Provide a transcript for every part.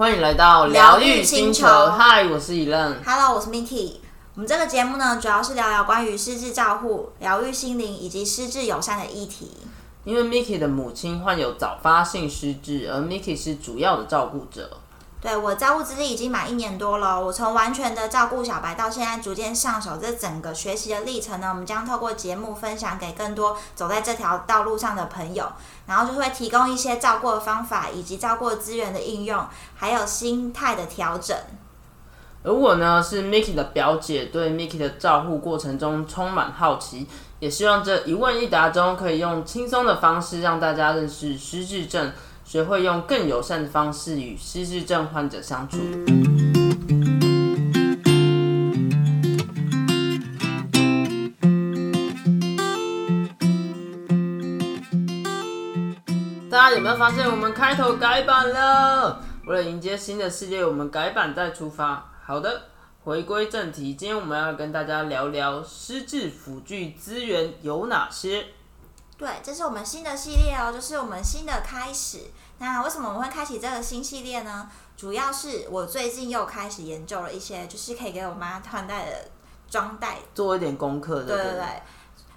欢迎来到疗愈星球。嗨，我是 Elen。Hello，我是 Miki。我们这个节目呢，主要是聊聊关于失智照护、疗愈心灵以及失智友善的议题。因为 Miki 的母亲患有早发性失智，而 Miki 是主要的照顾者。对我照顾资历已经满一年多了，我从完全的照顾小白到现在逐渐上手，这整个学习的历程呢，我们将透过节目分享给更多走在这条道路上的朋友，然后就会提供一些照顾的方法，以及照顾资源的应用，还有心态的调整。而我呢，是 Miki 的表姐，对 Miki 的照护过程中充满好奇，也希望这一问一答中可以用轻松的方式让大家认识失智症。学会用更友善的方式与失智症患者相处。大家有没有发现我们开头改版了？为了迎接新的世界，我们改版再出发。好的，回归正题，今天我们要跟大家聊聊失智辅具资源有哪些。对，这是我们新的系列哦，就是我们新的开始。那为什么我们会开启这个新系列呢？主要是我最近又开始研究了一些，就是可以给我妈穿戴的装袋，做一点功课。对对对。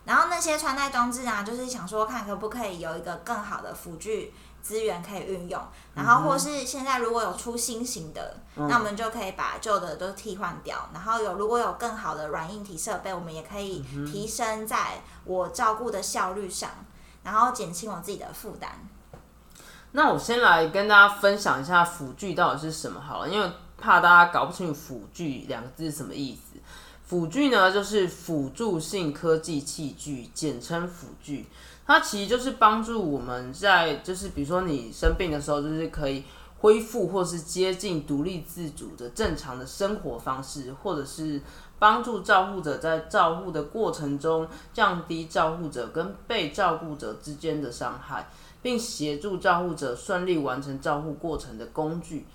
然后那些穿戴装置啊，就是想说看可不可以有一个更好的辅具资源可以运用。然后或是现在如果有出新型的，那我们就可以把旧的都替换掉。然后有如果有更好的软硬体设备，我们也可以提升在。我照顾的效率上，然后减轻我自己的负担。那我先来跟大家分享一下辅具到底是什么好了，因为怕大家搞不清楚辅具两个字是什么意思。辅具呢，就是辅助性科技器具，简称辅具。它其实就是帮助我们在，就是比如说你生病的时候，就是可以恢复或是接近独立自主的正常的生活方式，或者是。帮助照护者在照护的过程中降低照护者跟被照顾者之间的伤害，并协助照护者顺利完成照护过程的工具。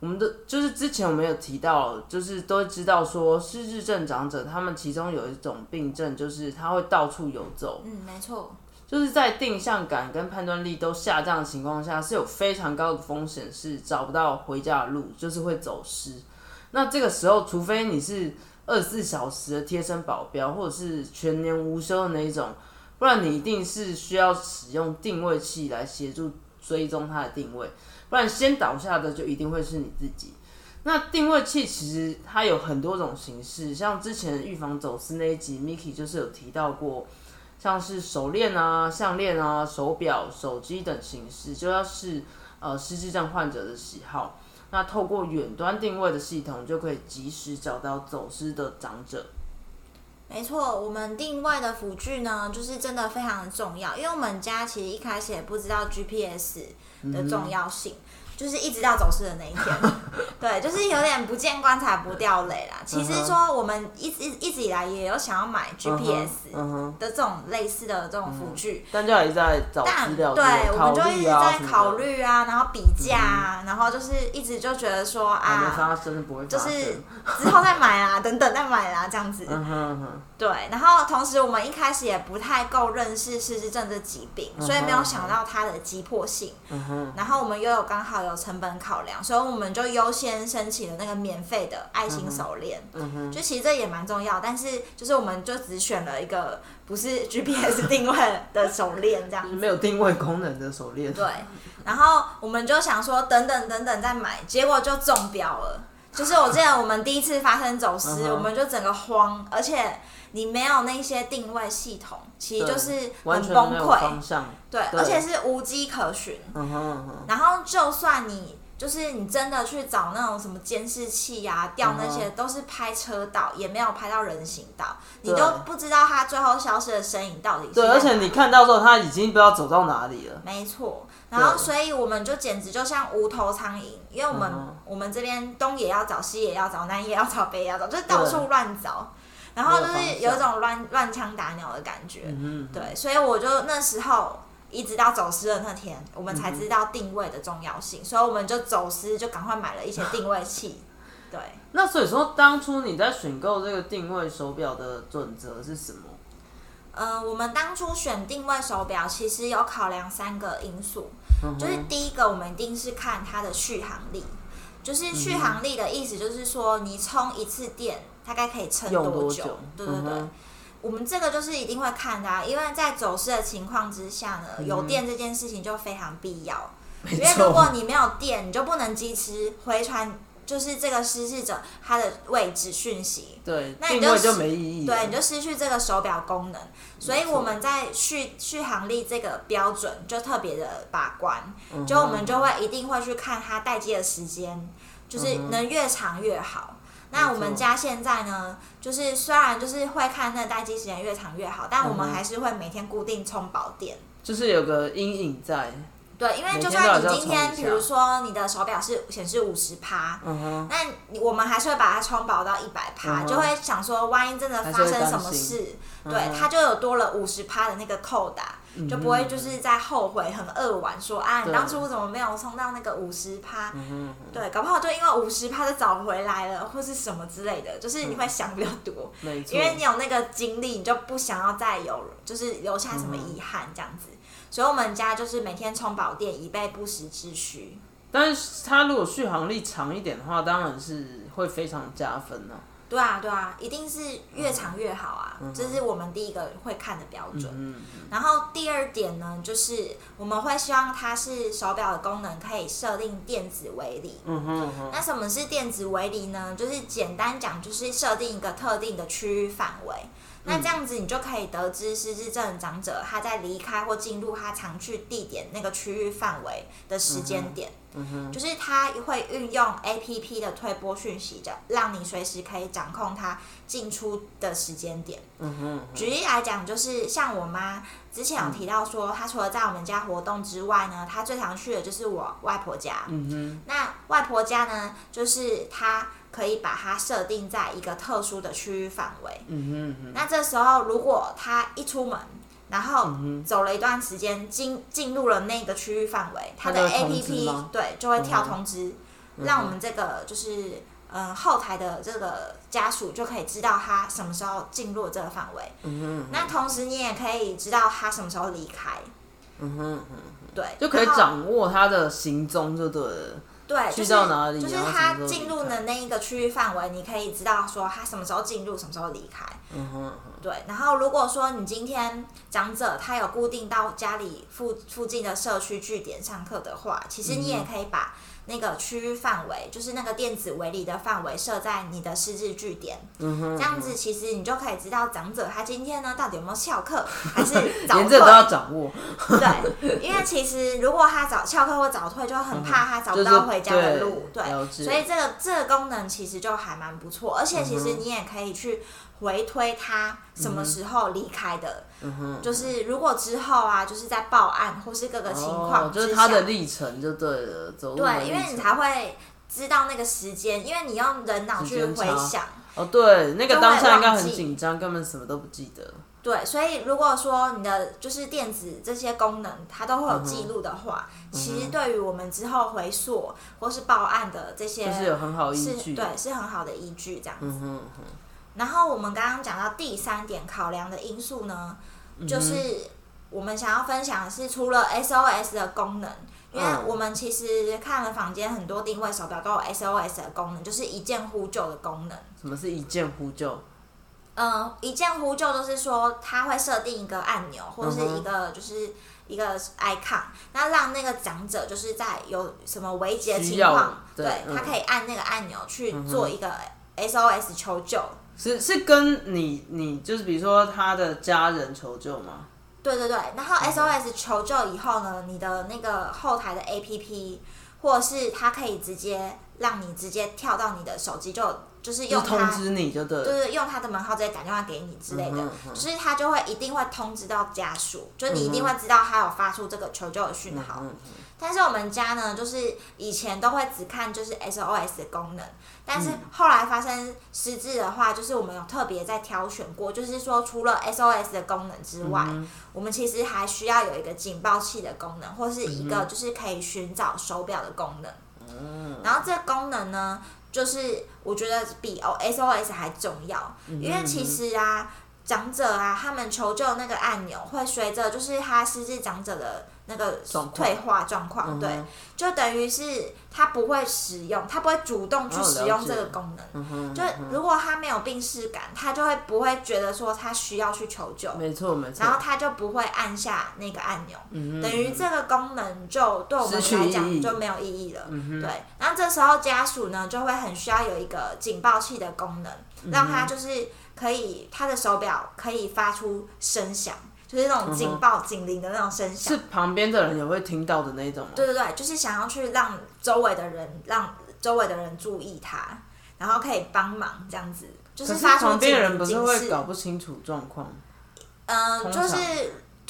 我们的就是之前我们有提到，就是都知道说失智症长者他们其中有一种病症，就是他会到处游走。嗯，没错，就是在定向感跟判断力都下降的情况下，是有非常高的风险是找不到回家的路，就是会走失。那这个时候，除非你是二十四小时的贴身保镖，或者是全年无休的那一种，不然你一定是需要使用定位器来协助追踪它的定位，不然先倒下的就一定会是你自己。那定位器其实它有很多种形式，像之前预防走私那一集，Miki 就是有提到过，像是手链啊、项链啊、手表、手机等形式，就要是呃失智症患者的喜好。那透过远端定位的系统，就可以及时找到走失的长者。没错，我们定位的辅具呢，就是真的非常的重要，因为我们家其实一开始也不知道 GPS 的重要性。就是一直到走失的那一天，对，就是有点不见棺材不掉泪啦。其实说我们一直一直以来也有想要买 GPS 的这种类似的这种辅具，但就一在找资料，对，我们就一直在考虑啊，然后比价啊，然后就是一直就觉得说啊，就是之后再买啊，等等再买啊，这样子。对，然后同时我们一开始也不太够认识失智症这疾病，所以没有想到它的急迫性。然后我们又有刚好有。有成本考量，所以我们就优先申请了那个免费的爱心手链。嗯哼，就其实这也蛮重要，但是就是我们就只选了一个不是 GPS 定位的手链，这样没有定位功能的手链。对，然后我们就想说等等等等再买，结果就中标了。就是我记得我们第一次发生走失，我们就整个慌，而且你没有那些定位系统，其实就是很崩溃。对，而且是无迹可寻。嗯哼然后就算你就是你真的去找那种什么监视器呀，调那些都是拍车道，也没有拍到人行道，你都不知道他最后消失的身影到底。对，而且你看到之后，他已经不知道走到哪里了。没错。然后，所以我们就简直就像无头苍蝇，因为我们我们这边东也要找，西也要找，南也要找，北也要找，就是到处乱找，然后就是有一种乱乱枪打鸟的感觉。嗯对，所以我就那时候一直到走失的那天，我们才知道定位的重要性，所以我们就走失就赶快买了一些定位器。对，那所以说当初你在选购这个定位手表的准则是什么？嗯，我们当初选定位手表，其实有考量三个因素，就是第一个，我们一定是看它的续航力，就是续航力的意思，就是说你充一次电大概可以撑多久？对对对，我们这个就是一定会看的，因为在走失的情况之下呢，有电这件事情就非常必要。因为如果你没有电，你就不能及时回传。就是这个失事者他的位置讯息，对，那你就没意义，对，你就失去这个手表功能。所以我们在续续航力这个标准就特别的把关，就我们就会一定会去看它待机的时间，就是能越长越好。那我们家现在呢，就是虽然就是会看那待机时间越长越好，但我们还是会每天固定充饱电，就是有个阴影在。对，因为就算你今天，比如说你的手表是显示五十趴，那我们还是会把它充饱到一百趴，就会想说，万一真的发生什么事，对，它就有多了五十趴的那个扣打，就不会就是在后悔很扼腕说啊，你当初怎么没有冲到那个五十趴？对，搞不好就因为五十趴就找回来了，或是什么之类的，就是你会想比较多，因为你有那个经历，你就不想要再有，就是留下什么遗憾这样子。所以我们家就是每天充饱电，以备不时之需。但是它如果续航力长一点的话，当然是会非常加分呢。对啊，对啊，一定是越长越好啊，这是我们第一个会看的标准。然后第二点呢，就是我们会希望它是手表的功能可以设定电子围篱。嗯哼。那什么是电子围篱呢？就是简单讲，就是设定一个特定的区域范围。那这样子，你就可以得知失智症长者他在离开或进入他常去地点那个区域范围的时间点。嗯哼，就是它会运用 A P P 的推播讯息，的让你随时可以掌控它进出的时间点。嗯哼，举例来讲，就是像我妈之前有提到说，她除了在我们家活动之外呢，她最常去的就是我外婆家。嗯哼，那外婆家呢，就是她。可以把它设定在一个特殊的区域范围。嗯哼那这时候，如果她一出门，然后走了一段时间，进进入了那个区域范围，他的 A P P 对就会跳通知，让我们这个就是嗯后台的这个家属就可以知道他什么时候进入这个范围。嗯哼。那同时你也可以知道他什么时候离开。嗯哼。对。就可以掌握他的行踪，就对了。对，就是就是他进入的那一个区域范围，你可以知道说他什么时候进入，什么时候离开。嗯哼。对，然后如果说你今天长者他有固定到家里附附近的社区据点上课的话，其实你也可以把。那个区域范围就是那个电子围篱的范围设在你的失智据点，嗯这样子其实你就可以知道长者他今天呢到底有没有翘课，还是早退，连这都要掌握。对，因为其实如果他早翘课或早退，就很怕他找不到回家的路。对，所以这个这个功能其实就还蛮不错，而且其实你也可以去。回推他什么时候离开的，就是如果之后啊，就是在报案或是各个情况，就是他的历程就对了，走对，因为你才会知道那个时间，因为你用人脑去回想。哦，对，那个当下应该很紧张，根本什么都不记得。对，所以如果说你的就是电子这些功能，它都会有记录的话，其实对于我们之后回溯或是报案的这些，是有很好依据，对，是很好的依据，这样子。然后我们刚刚讲到第三点考量的因素呢，就是我们想要分享的是除了 SOS 的功能，因为我们其实看了房间很多定位手表都有 SOS 的功能，就是一键呼救的功能。什么是一键呼救？嗯，一键呼救就是说它会设定一个按钮或者是一个就是一个 icon，那让那个长者就是在有什么危急的情况，对他可以按那个按钮去做一个 SOS 求救。是是跟你你就是比如说他的家人求救吗？对对对，然后 SOS 求救以后呢，你的那个后台的 APP，或者是它可以直接让你直接跳到你的手机，就就是用通知你就对，就是，用他的门号直接打电话给你之类的，就是他就会一定会通知到家属，就你一定会知道他有发出这个求救的讯号。但是我们家呢，就是以前都会只看就是 SOS 的功能，但是后来发生失智的话，就是我们有特别在挑选过，就是说除了 SOS 的功能之外，我们其实还需要有一个警报器的功能，或是一个就是可以寻找手表的功能。然后这个功能呢，就是我觉得比 SOS 还重要，因为其实啊，长者啊，他们求救那个按钮会随着就是他失智长者的。那个退化状况，对，就等于是他不会使用，他不会主动去使用这个功能。就如果他没有病逝感，他就会不会觉得说他需要去求救，没错没错。然后他就不会按下那个按钮，等于这个功能就对我们来讲就没有意义了。对，然后这时候家属呢就会很需要有一个警报器的功能，让他就是可以他的手表可以发出声响。就是那种警报、警铃的那种声响，是旁边的人也会听到的那种吗。对对对，就是想要去让周围的人，让周围的人注意他，然后可以帮忙这样子。就是发出警人不是会搞不清楚状况。嗯，就是。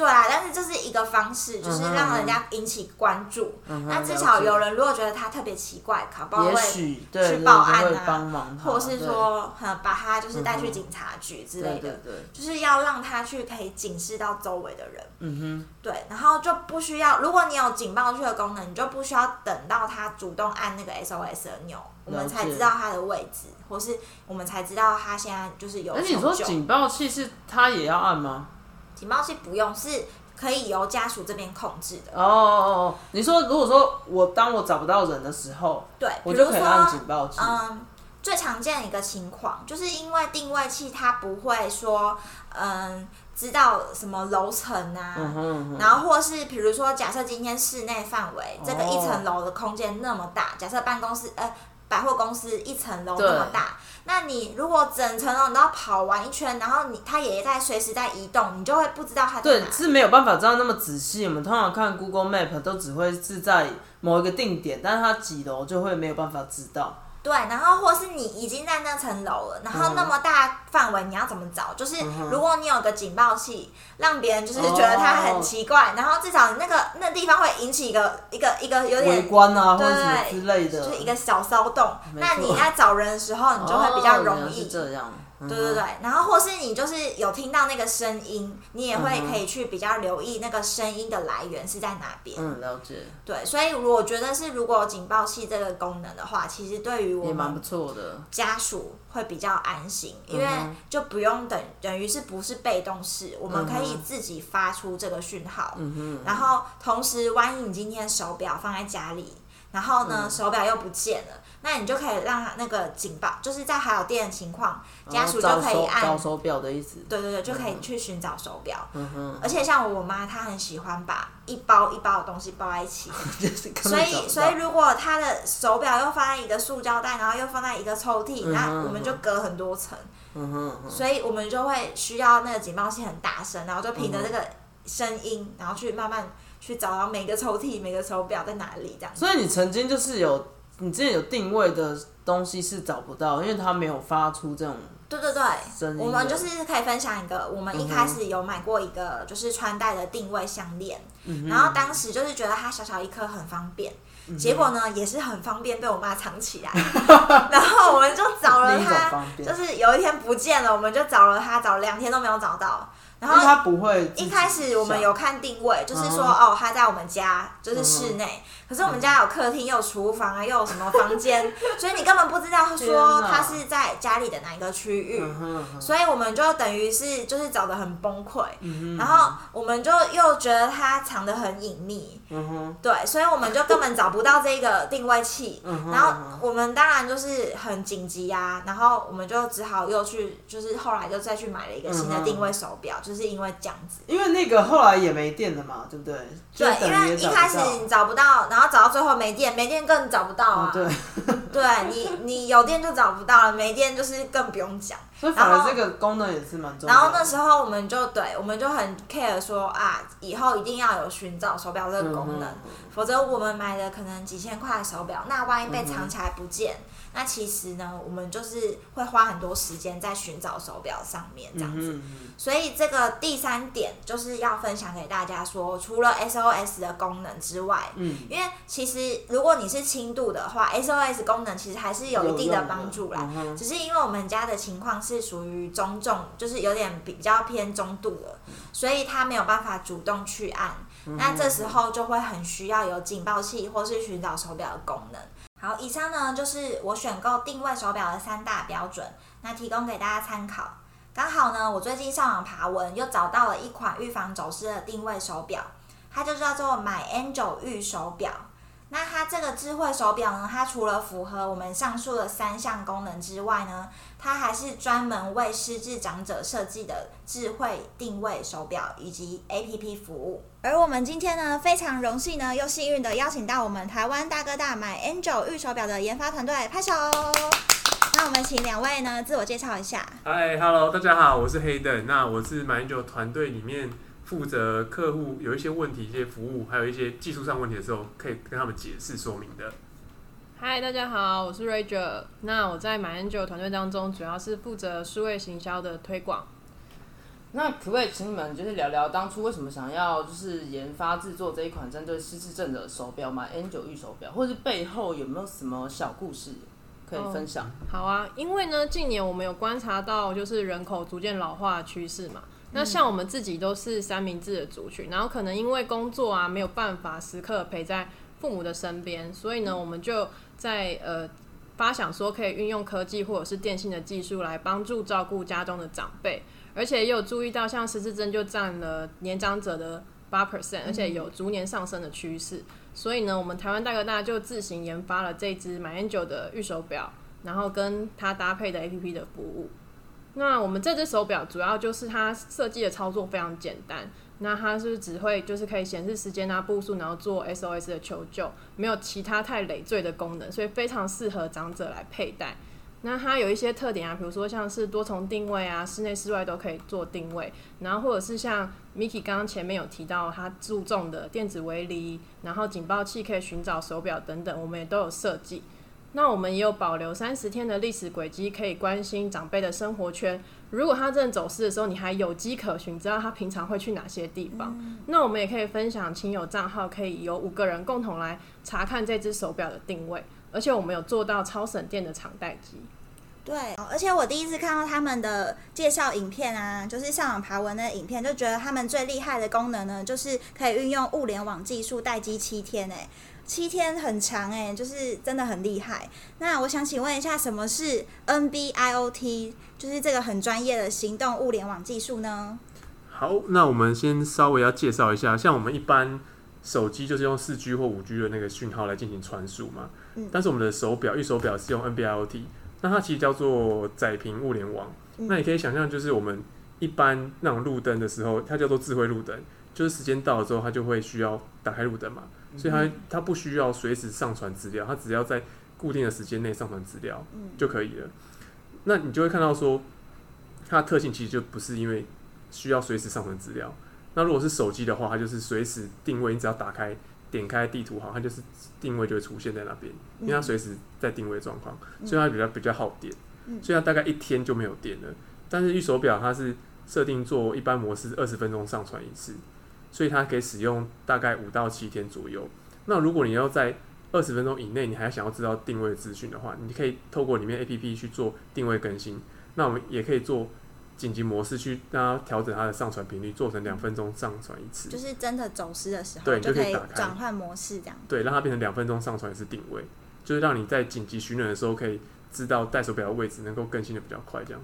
对啊，但是这是一个方式，就是让人家引起关注。那至少有人如果觉得他特别奇怪，可能会去报案啊，或者是说，把他就是带去警察局之类的，就是要让他去可以警示到周围的人。嗯哼，对，然后就不需要，如果你有警报器的功能，你就不需要等到他主动按那个 SOS 的钮，我们才知道他的位置，或是我们才知道他现在就是有。那你说警报器是他也要按吗？警报器不用，是可以由家属这边控制的。哦哦哦，你说如果说我当我找不到人的时候，对，我就可以按警报器。嗯，最常见的一个情况，就是因为定位器它不会说，嗯，知道什么楼层啊，然后或是比如说，假设今天室内范围这个一层楼的空间那么大，假设办公室呃。百货公司一层楼那么大，那你如果整层楼你都要跑完一圈，然后你它也在随时在移动，你就会不知道它对是没有办法知道那么仔细。我们通常看 Google Map 都只会是在某一个定点，但是它几楼就会没有办法知道。对，然后或是你已经在那层楼了，然后那么大范围，你要怎么找？就是如果你有个警报器，让别人就是觉得它很奇怪，然后至少那个那地方会引起一个一个一个有点围观啊，或者之类的，就是一个小骚动。那你在找人的时候，你就会比较容易这样。对对对，然后或是你就是有听到那个声音，你也会可以去比较留意那个声音的来源是在哪边。嗯，了解。对，所以我觉得是如果有警报器这个功能的话，其实对于我也蛮不错的，家属会比较安心，因为就不用等，等于是不是被动式，我们可以自己发出这个讯号。嗯哼。然后同时，万一你今天手表放在家里，然后呢手表又不见了。那你就可以让他那个警报，就是在还有电的情况，家属就可以按找手表的意思。对对对，就可以去寻找手表。嗯哼。而且像我妈，她很喜欢把一包一包的东西包在一起。所以所以如果她的手表又放在一个塑胶袋，然后又放在一个抽屉，那我们就隔很多层。嗯哼。所以我们就会需要那个警报器很大声，然后就凭着这个声音，然后去慢慢去找到每个抽屉、每个手表在哪里这样。所以你曾经就是有。你之前有定位的东西是找不到，因为它没有发出这种。对对对，我们就是可以分享一个，我们一开始有买过一个就是穿戴的定位项链，然后当时就是觉得它小小一颗很方便，结果呢也是很方便被我妈藏起来，然后我们就找了它，就是有一天不见了，我们就找了它，找两天都没有找到。然后他不会。一开始我们有看定位，就是说哦，他在我们家，就是室内。可是我们家有客厅，又有厨房啊，又有什么房间，所以你根本不知道说他是在家里的哪一个区域。所以我们就等于是就是找的很崩溃。然后我们就又觉得他藏的很隐秘。对，所以我们就根本找不到这个定位器。然后我们当然就是很紧急啊，然后我们就只好又去，就是后来就再去买了一个新的定位手表。就是因为这样子，因为那个后来也没电了嘛，对不对？对，因为一开始你找不到，然后找到最后没电，没电更找不到啊。对，对你你有电就找不到了，没电就是更不用讲。所以反而这个功能也是蛮重要。然后那时候我们就对，我们就很 care 说啊，以后一定要有寻找手表这个功能，否则我们买的可能几千块的手表，那万一被藏起来不见。那其实呢，我们就是会花很多时间在寻找手表上面这样子，所以这个第三点就是要分享给大家说，除了 SOS 的功能之外，嗯，因为其实如果你是轻度的话，SOS 功能其实还是有一定的帮助啦，只是因为我们家的情况是属于中重，就是有点比较偏中度了，所以他没有办法主动去按，那这时候就会很需要有警报器或是寻找手表的功能。好，以上呢就是我选购定位手表的三大标准，那提供给大家参考。刚好呢，我最近上网爬文，又找到了一款预防走失的定位手表，它就叫做 My Angel 玉手表。那它这个智慧手表呢，它除了符合我们上述的三项功能之外呢，它还是专门为失智长者设计的智慧定位手表以及 APP 服务。而我们今天呢，非常荣幸呢，又幸运的邀请到我们台湾大哥大 My Angel 玉手表的研发团队，拍手。那我们请两位呢自我介绍一下。嗨，Hello，大家好，我是黑灯。那我是 My Angel 团队里面。负责客户有一些问题、一些服务，还有一些技术上问题的时候，可以跟他们解释说明的。嗨，大家好，我是 Rachel。那我在 My Angel 团队当中，主要是负责数位行销的推广。那可不可以请你们就是聊聊当初为什么想要就是研发制作这一款针对失智症的手表嘛？Angel 玉手表，或是背后有没有什么小故事可以分享？好啊，因为呢，近年我们有观察到就是人口逐渐老化的趋势嘛。那像我们自己都是三明治的族群，然后可能因为工作啊没有办法时刻陪在父母的身边，所以呢，我们就在呃发想说可以运用科技或者是电信的技术来帮助照顾家中的长辈，而且也有注意到像失智症就占了年长者的八 percent，而且有逐年上升的趋势，所以呢，我们台湾大哥大就自行研发了这支买 N 九的预手表，然后跟它搭配的 A P P 的服务。那我们这只手表主要就是它设计的操作非常简单，那它是只会就是可以显示时间啊、步数，然后做 SOS 的求救，没有其他太累赘的功能，所以非常适合长者来佩戴。那它有一些特点啊，比如说像是多重定位啊，室内室外都可以做定位，然后或者是像 Miki 刚刚前面有提到，它注重的电子围篱，然后警报器可以寻找手表等等，我们也都有设计。那我们也有保留三十天的历史轨迹，可以关心长辈的生活圈。如果他真的走失的时候，你还有迹可循，知道他平常会去哪些地方。那我们也可以分享亲友账号，可以有五个人共同来查看这只手表的定位。而且我们有做到超省电的长待机。对，而且我第一次看到他们的介绍影片啊，就是上网爬文的影片，就觉得他们最厉害的功能呢，就是可以运用物联网技术待机七天诶。七天很长哎，就是真的很厉害。那我想请问一下，什么是 NB-IoT？就是这个很专业的行动物联网技术呢？好，那我们先稍微要介绍一下，像我们一般手机就是用四 G 或五 G 的那个讯号来进行传输嘛。嗯。但是我们的手表，一手表是用 NB-IoT，那它其实叫做载屏物联网。那你可以想象，就是我们一般那种路灯的时候，它叫做智慧路灯，就是时间到了之后，它就会需要打开路灯嘛。所以它它不需要随时上传资料，它只要在固定的时间内上传资料就可以了。那你就会看到说，它的特性其实就不是因为需要随时上传资料。那如果是手机的话，它就是随时定位，你只要打开点开地图，好，它就是定位就会出现在那边，因为它随时在定位状况，所以它比较比较耗电，所以它大概一天就没有电了。但是玉手表它是设定做一般模式，二十分钟上传一次。所以它可以使用大概五到七天左右。那如果你要在二十分钟以内，你还想要知道定位资讯的话，你可以透过里面 A P P 去做定位更新。那我们也可以做紧急模式去让它调整它的上传频率，做成两分钟上传一次。就是真的走失的时候，对，就可以转换模式这样。对，让它变成两分钟上传一次定位，就是让你在紧急寻人的时候可以知道戴手表的位置，能够更新的比较快这样。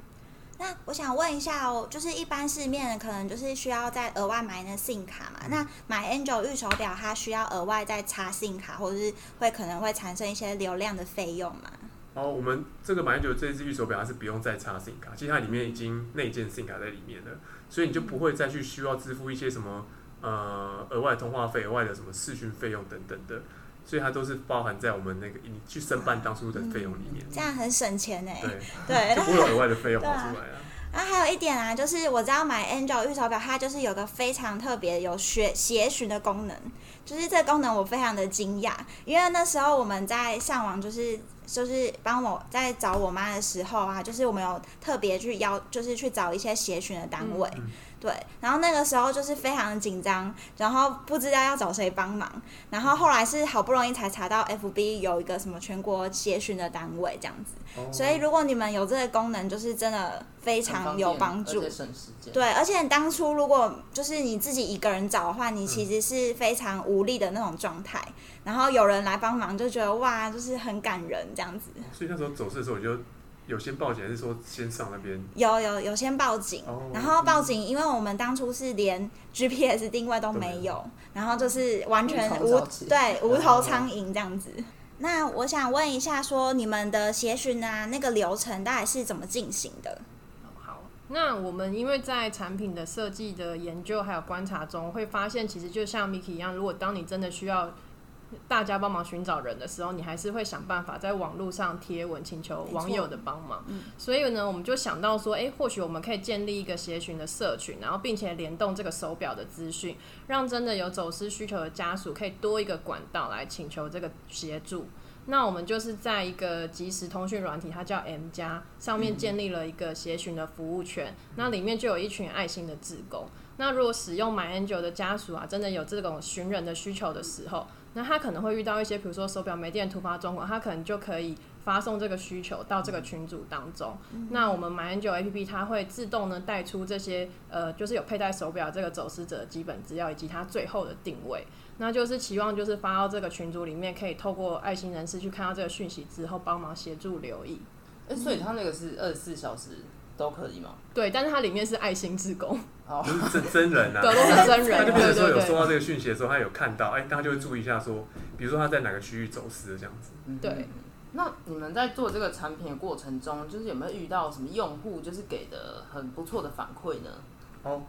那我想问一下哦，就是一般市面可能就是需要再额外买那 SIM 卡嘛？那买 Angel 预手表，它需要额外再插 SIM 卡，或者是会可能会产生一些流量的费用嘛？哦，我们这个买 Angel 这支预手表它是不用再插 SIM 卡，其实它里面已经内建 SIM 卡在里面了，所以你就不会再去需要支付一些什么呃额外通话费、额外的什么视讯费用等等的，所以它都是包含在我们那个你去申办当初的费用里面。这样很省钱呢。对对，就不会有额外的费用跑出来啊。那还有一点啊，就是我知道买 Angel 预手表，它就是有个非常特别有学协寻的功能，就是这个功能我非常的惊讶，因为那时候我们在上网，就是就是帮我在找我妈的时候啊，就是我们有特别去邀，就是去找一些协寻的单位。对，然后那个时候就是非常的紧张，然后不知道要找谁帮忙，然后后来是好不容易才查到 FB 有一个什么全国协训的单位这样子，所以如果你们有这个功能，就是真的非常有帮助，对，而且当初如果就是你自己一个人找的话，你其实是非常无力的那种状态，然后有人来帮忙就觉得哇，就是很感人这样子。所以那时候走势的时候，我就有先报警，还是说先上那边？有有有先报警，然后报警，因为我们当初是连 GPS 定位都没有，然后就是完全无对无头苍蝇这样子。那我想问一下，说你们的协巡啊，那个流程大概是怎么进行的？好，那我们因为在产品的设计的研究还有观察中，会发现其实就像 Miki 一样，如果当你真的需要。大家帮忙寻找人的时候，你还是会想办法在网络上贴文请求网友的帮忙。所以呢，我们就想到说，哎，或许我们可以建立一个协寻的社群，然后并且联动这个手表的资讯，让真的有走私需求的家属可以多一个管道来请求这个协助。那我们就是在一个即时通讯软体，它叫 M 加上面建立了一个协寻的服务圈，那里面就有一群爱心的志工。那如果使用 My Angel 的家属啊，真的有这种寻人的需求的时候，那他可能会遇到一些，比如说手表没电突发状况，他可能就可以发送这个需求到这个群组当中。那我们 My Angel A P P 它会自动呢带出这些呃，就是有佩戴手表这个走失者的基本资料以及他最后的定位。那就是期望就是发到这个群组里面，可以透过爱心人士去看到这个讯息之后，帮忙协助留意。哎，所以他那个是二十四小时。都可以吗？对，但是它里面是爱心志工，哦，是真人啊，对，都是真人。他就比如说有收到这个讯息的时候，他有看到，哎，大家就会注意一下，说，比如说他在哪个区域走失这样子。对。那你们在做这个产品的过程中，就是有没有遇到什么用户就是给的很不错的反馈呢？哦，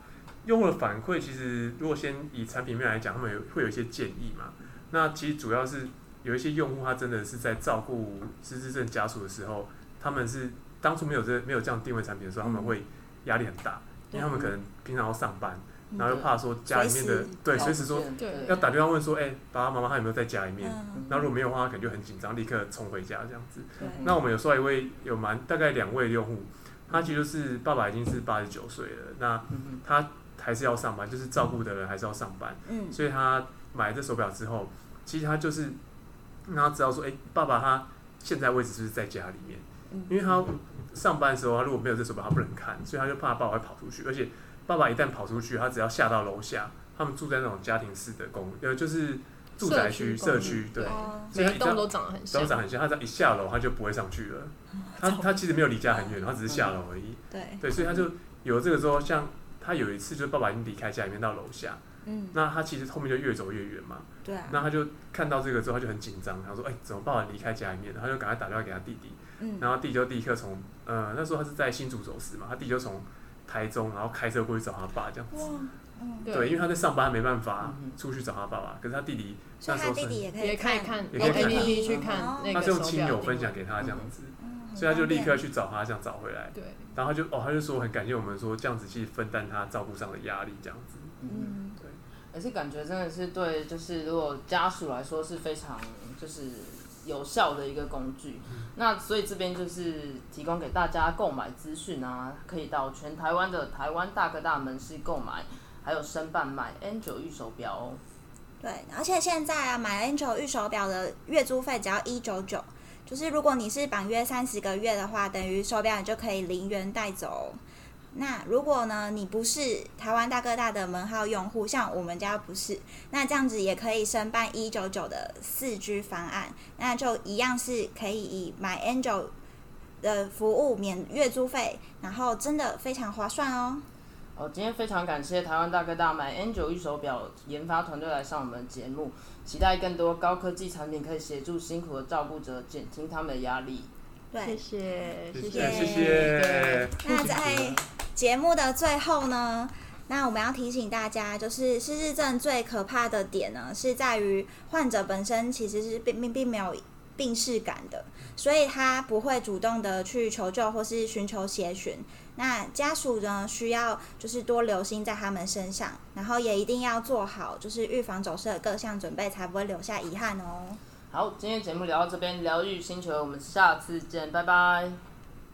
用户的反馈其实如果先以产品面来讲，他们有会有一些建议嘛。那其实主要是有一些用户他真的是在照顾失智症家属的时候，他们是。当初没有这没有这样定位产品的时候，他们会压力很大，因为他们可能平常要上班，然后又怕说家里面的对随时说要打电话问说，哎，爸爸妈妈他有没有在家里面？那如果没有的话，他可能就很紧张，立刻冲回家这样子。那我们有时候一位有蛮大概两位用户，他其实是爸爸已经是八十九岁了，那他还是要上班，就是照顾的人还是要上班，所以他买这手表之后，其实他就是让他知道说，哎，爸爸他现在位置是不是在家里面？因为他上班的时候，他如果没有这手表，他不能看，所以他就怕爸爸会跑出去。而且爸爸一旦跑出去，他只要下到楼下，他们住在那种家庭式的公，呃，就是住宅区、社区，对，所以栋都长得很像，都长很像。他只要一下楼，他就不会上去了。他他其实没有离家很远，他只是下楼而已。对对，所以他就有这个之后，像他有一次，就是爸爸已经离开家里面到楼下，嗯，那他其实后面就越走越远嘛。对。那他就看到这个之后，他就很紧张，他说：“哎，怎么爸爸离开家里面了？”他就赶快打电话给他弟弟。然后弟就立刻从呃那时候他是在新竹走失嘛，他弟就从台中然后开车过去找他爸这样子，对，因为他在上班没办法出去找他爸爸，可是他弟弟那时候是也可以看，也可以看，去看，他是用亲友分享给他这样子，所以他就立刻去找他，这样找回来，对，然后他就哦他就说很感谢我们说这样子去分担他照顾上的压力这样子，嗯，对，而且感觉真的是对，就是如果家属来说是非常就是。有效的一个工具，那所以这边就是提供给大家购买资讯啊，可以到全台湾的台湾大哥大门市购买，还有申办买 Angel 预手表哦。对，而且现在啊，买 Angel 预手表的月租费只要一九九，就是如果你是绑约三十个月的话，等于手表你就可以零元带走。那如果呢，你不是台湾大哥大的门号用户，像我们家不是，那这样子也可以申办一九九的四 G 方案，那就一样是可以以买 Angel 的服务免月租费，然后真的非常划算哦。哦，今天非常感谢台湾大哥大买 Angel 一手表研发团队来上我们节目，期待更多高科技产品可以协助辛苦的照顾者减轻他们的压力。对，谢谢，谢谢，谢谢。那在节目的最后呢，那我们要提醒大家，就是失智症最可怕的点呢，是在于患者本身其实是并并并没有病逝感的，所以他不会主动的去求救或是寻求协寻。那家属呢，需要就是多留心在他们身上，然后也一定要做好就是预防走失的各项准备，才不会留下遗憾哦。好，今天节目聊到这边，疗愈星球，我们下次见，拜拜。